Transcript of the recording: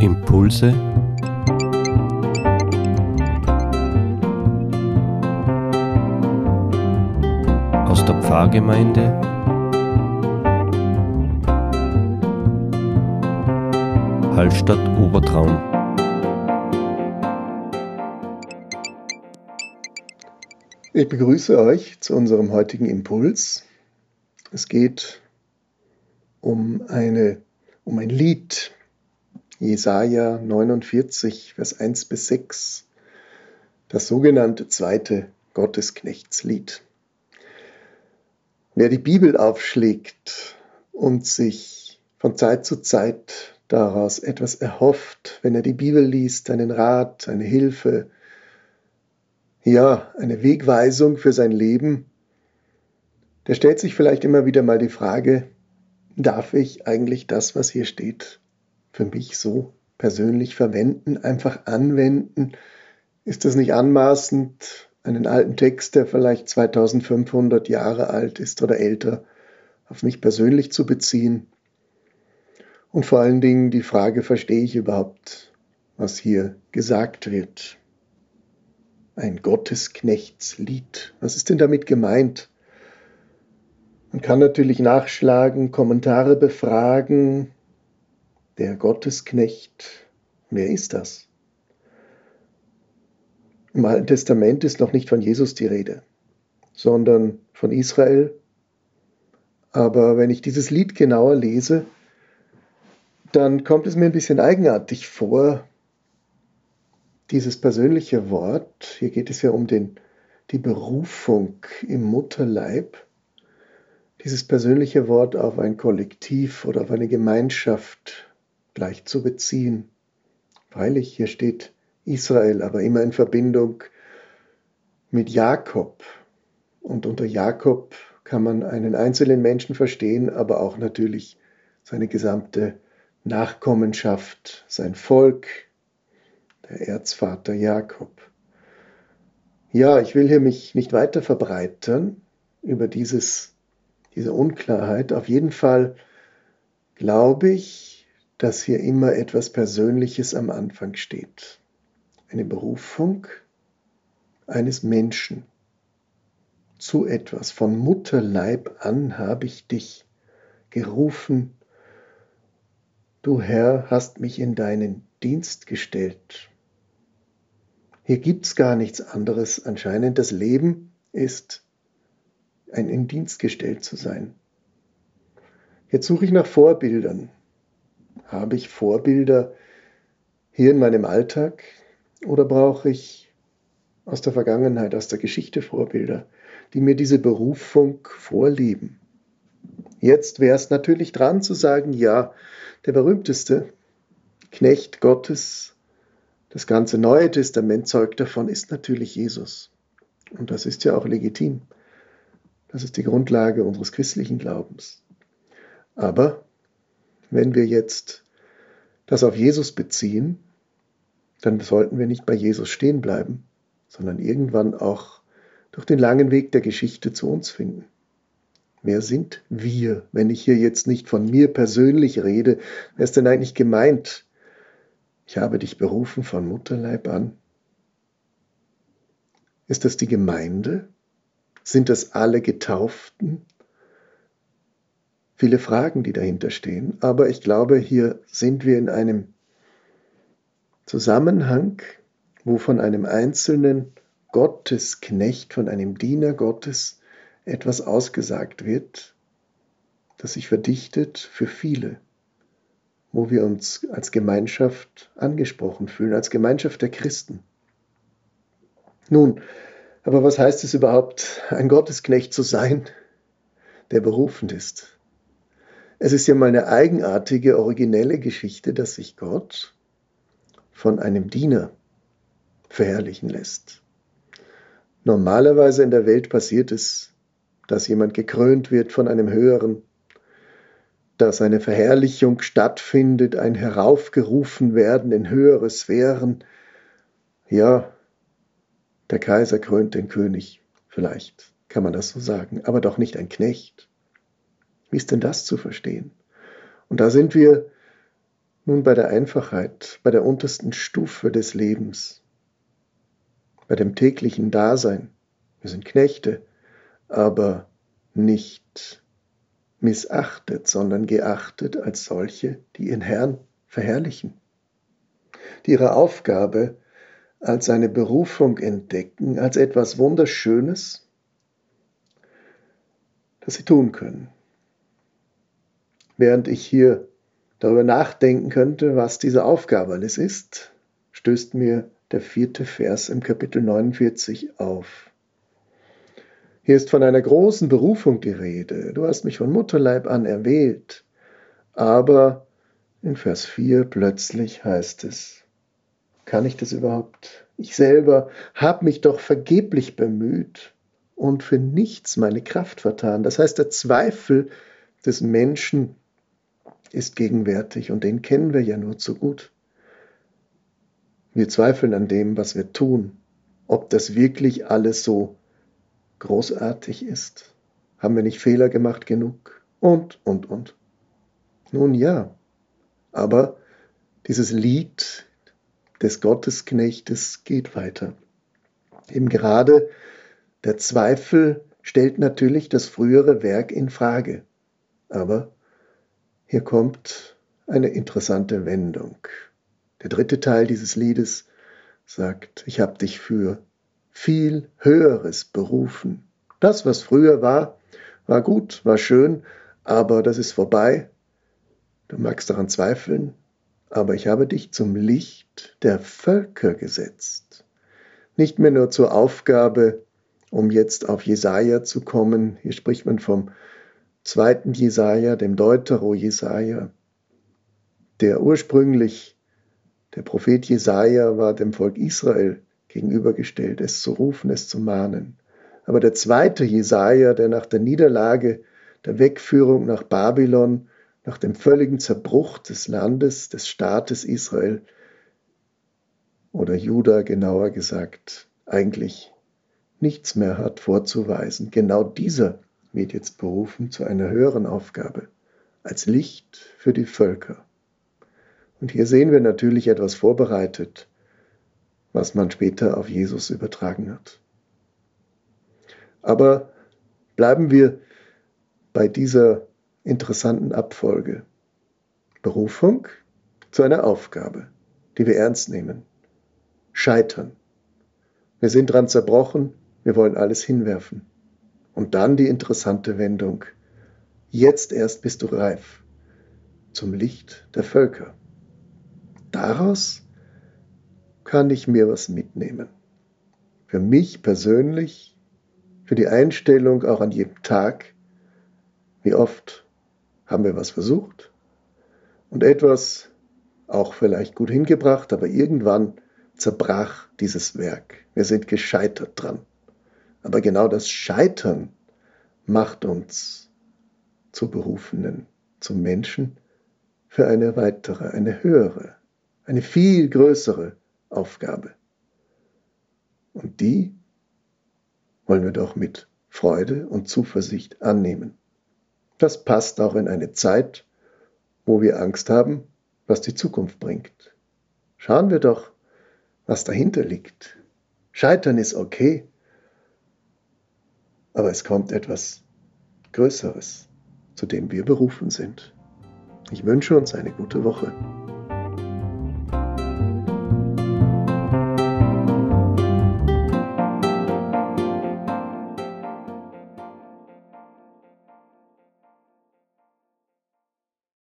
Impulse aus der Pfarrgemeinde Hallstatt Obertraum. Ich begrüße euch zu unserem heutigen Impuls. Es geht um, eine, um ein Lied, Jesaja 49, Vers 1 bis 6, das sogenannte zweite Gottesknechtslied. Wer die Bibel aufschlägt und sich von Zeit zu Zeit daraus etwas erhofft, wenn er die Bibel liest, einen Rat, eine Hilfe, ja, eine Wegweisung für sein Leben, der stellt sich vielleicht immer wieder mal die Frage, darf ich eigentlich das, was hier steht, für mich so persönlich verwenden, einfach anwenden? Ist das nicht anmaßend, einen alten Text, der vielleicht 2500 Jahre alt ist oder älter, auf mich persönlich zu beziehen? Und vor allen Dingen die Frage, verstehe ich überhaupt, was hier gesagt wird? Ein Gottesknechtslied. Was ist denn damit gemeint? Man kann natürlich nachschlagen, Kommentare befragen. Der Gottesknecht, wer ist das? Im Alten Testament ist noch nicht von Jesus die Rede, sondern von Israel. Aber wenn ich dieses Lied genauer lese, dann kommt es mir ein bisschen eigenartig vor, dieses persönliche Wort, hier geht es ja um den, die Berufung im Mutterleib, dieses persönliche Wort auf ein Kollektiv oder auf eine Gemeinschaft gleich zu beziehen. Freilich, hier steht Israel, aber immer in Verbindung mit Jakob. Und unter Jakob kann man einen einzelnen Menschen verstehen, aber auch natürlich seine gesamte Nachkommenschaft, sein Volk, der Erzvater Jakob. Ja, ich will hier mich nicht weiter verbreitern über dieses diese Unklarheit. Auf jeden Fall glaube ich, dass hier immer etwas Persönliches am Anfang steht. Eine Berufung eines Menschen zu etwas. Von Mutterleib an habe ich dich gerufen. Du Herr hast mich in deinen Dienst gestellt. Hier gibt es gar nichts anderes anscheinend. Das Leben ist ein in Dienst gestellt zu sein. Jetzt suche ich nach Vorbildern. Habe ich Vorbilder hier in meinem Alltag oder brauche ich aus der Vergangenheit, aus der Geschichte Vorbilder, die mir diese Berufung vorleben? Jetzt wäre es natürlich dran zu sagen, ja, der berühmteste Knecht Gottes, das ganze Neue Testament zeugt davon, ist natürlich Jesus. Und das ist ja auch legitim. Das ist die Grundlage unseres christlichen Glaubens. Aber wenn wir jetzt das auf Jesus beziehen, dann sollten wir nicht bei Jesus stehen bleiben, sondern irgendwann auch durch den langen Weg der Geschichte zu uns finden. Wer sind wir, wenn ich hier jetzt nicht von mir persönlich rede? Wer ist denn eigentlich gemeint? Ich habe dich berufen von Mutterleib an. Ist das die Gemeinde? Sind das alle Getauften? Viele Fragen, die dahinter stehen. Aber ich glaube, hier sind wir in einem Zusammenhang, wo von einem einzelnen Gottesknecht, von einem Diener Gottes etwas ausgesagt wird, das sich verdichtet für viele, wo wir uns als Gemeinschaft angesprochen fühlen, als Gemeinschaft der Christen. Nun, aber was heißt es überhaupt, ein Gottesknecht zu sein, der berufend ist? Es ist ja mal eine eigenartige, originelle Geschichte, dass sich Gott von einem Diener verherrlichen lässt. Normalerweise in der Welt passiert es, dass jemand gekrönt wird von einem Höheren, dass eine Verherrlichung stattfindet, ein Heraufgerufen werden in höhere Sphären. Ja, der Kaiser krönt den König, vielleicht kann man das so sagen, aber doch nicht ein Knecht. Wie ist denn das zu verstehen? Und da sind wir Nun bei der Einfachheit, bei der untersten Stufe des Lebens, bei dem täglichen Dasein. Wir sind Knechte, aber nicht missachtet, sondern geachtet als solche, die ihren Herrn verherrlichen, die ihre Aufgabe als eine Berufung entdecken, als etwas Wunderschönes, das sie tun können. Während ich hier darüber nachdenken könnte, was diese Aufgabe alles ist, stößt mir der vierte Vers im Kapitel 49 auf. Hier ist von einer großen Berufung die Rede. Du hast mich von Mutterleib an erwählt. Aber in Vers 4 plötzlich heißt es, kann ich das überhaupt? Ich selber habe mich doch vergeblich bemüht und für nichts meine Kraft vertan. Das heißt, der Zweifel des Menschen ist gegenwärtig und den kennen wir ja nur zu gut. Wir zweifeln an dem, was wir tun, ob das wirklich alles so großartig ist. Haben wir nicht Fehler gemacht genug? Und, und, und. Nun ja, aber dieses Lied des Gottesknechtes geht weiter. Eben gerade der Zweifel stellt natürlich das frühere Werk in Frage. Aber hier kommt eine interessante Wendung. Der dritte Teil dieses Liedes sagt, ich habe dich für viel Höheres berufen. Das, was früher war, war gut, war schön, aber das ist vorbei. Du magst daran zweifeln, aber ich habe dich zum Licht der Völker gesetzt. Nicht mehr nur zur Aufgabe, um jetzt auf Jesaja zu kommen. Hier spricht man vom zweiten Jesaja, dem Deutero Jesaja, der ursprünglich, der Prophet Jesaja war dem Volk Israel gegenübergestellt, es zu rufen, es zu mahnen. Aber der zweite Jesaja, der nach der Niederlage, der Wegführung nach Babylon, nach dem völligen Zerbruch des Landes, des Staates Israel oder Juda genauer gesagt, eigentlich nichts mehr hat vorzuweisen. Genau dieser wird jetzt berufen zu einer höheren Aufgabe, als Licht für die Völker. Und hier sehen wir natürlich etwas vorbereitet, was man später auf Jesus übertragen hat. Aber bleiben wir bei dieser interessanten Abfolge. Berufung zu einer Aufgabe, die wir ernst nehmen. Scheitern. Wir sind dran zerbrochen, wir wollen alles hinwerfen. Und dann die interessante Wendung. Jetzt erst bist du reif zum Licht der Völker. Daraus kann ich mir was mitnehmen. Für mich persönlich, für die Einstellung auch an jedem Tag. Wie oft haben wir was versucht und etwas auch vielleicht gut hingebracht, aber irgendwann zerbrach dieses Werk. Wir sind gescheitert dran. Aber genau das Scheitern macht uns zu Berufenen, zu Menschen für eine weitere, eine höhere, eine viel größere Aufgabe. Und die wollen wir doch mit Freude und Zuversicht annehmen. Das passt auch in eine Zeit, wo wir Angst haben, was die Zukunft bringt. Schauen wir doch, was dahinter liegt. Scheitern ist okay, aber es kommt etwas Größeres, zu dem wir berufen sind. Ich wünsche uns eine gute Woche.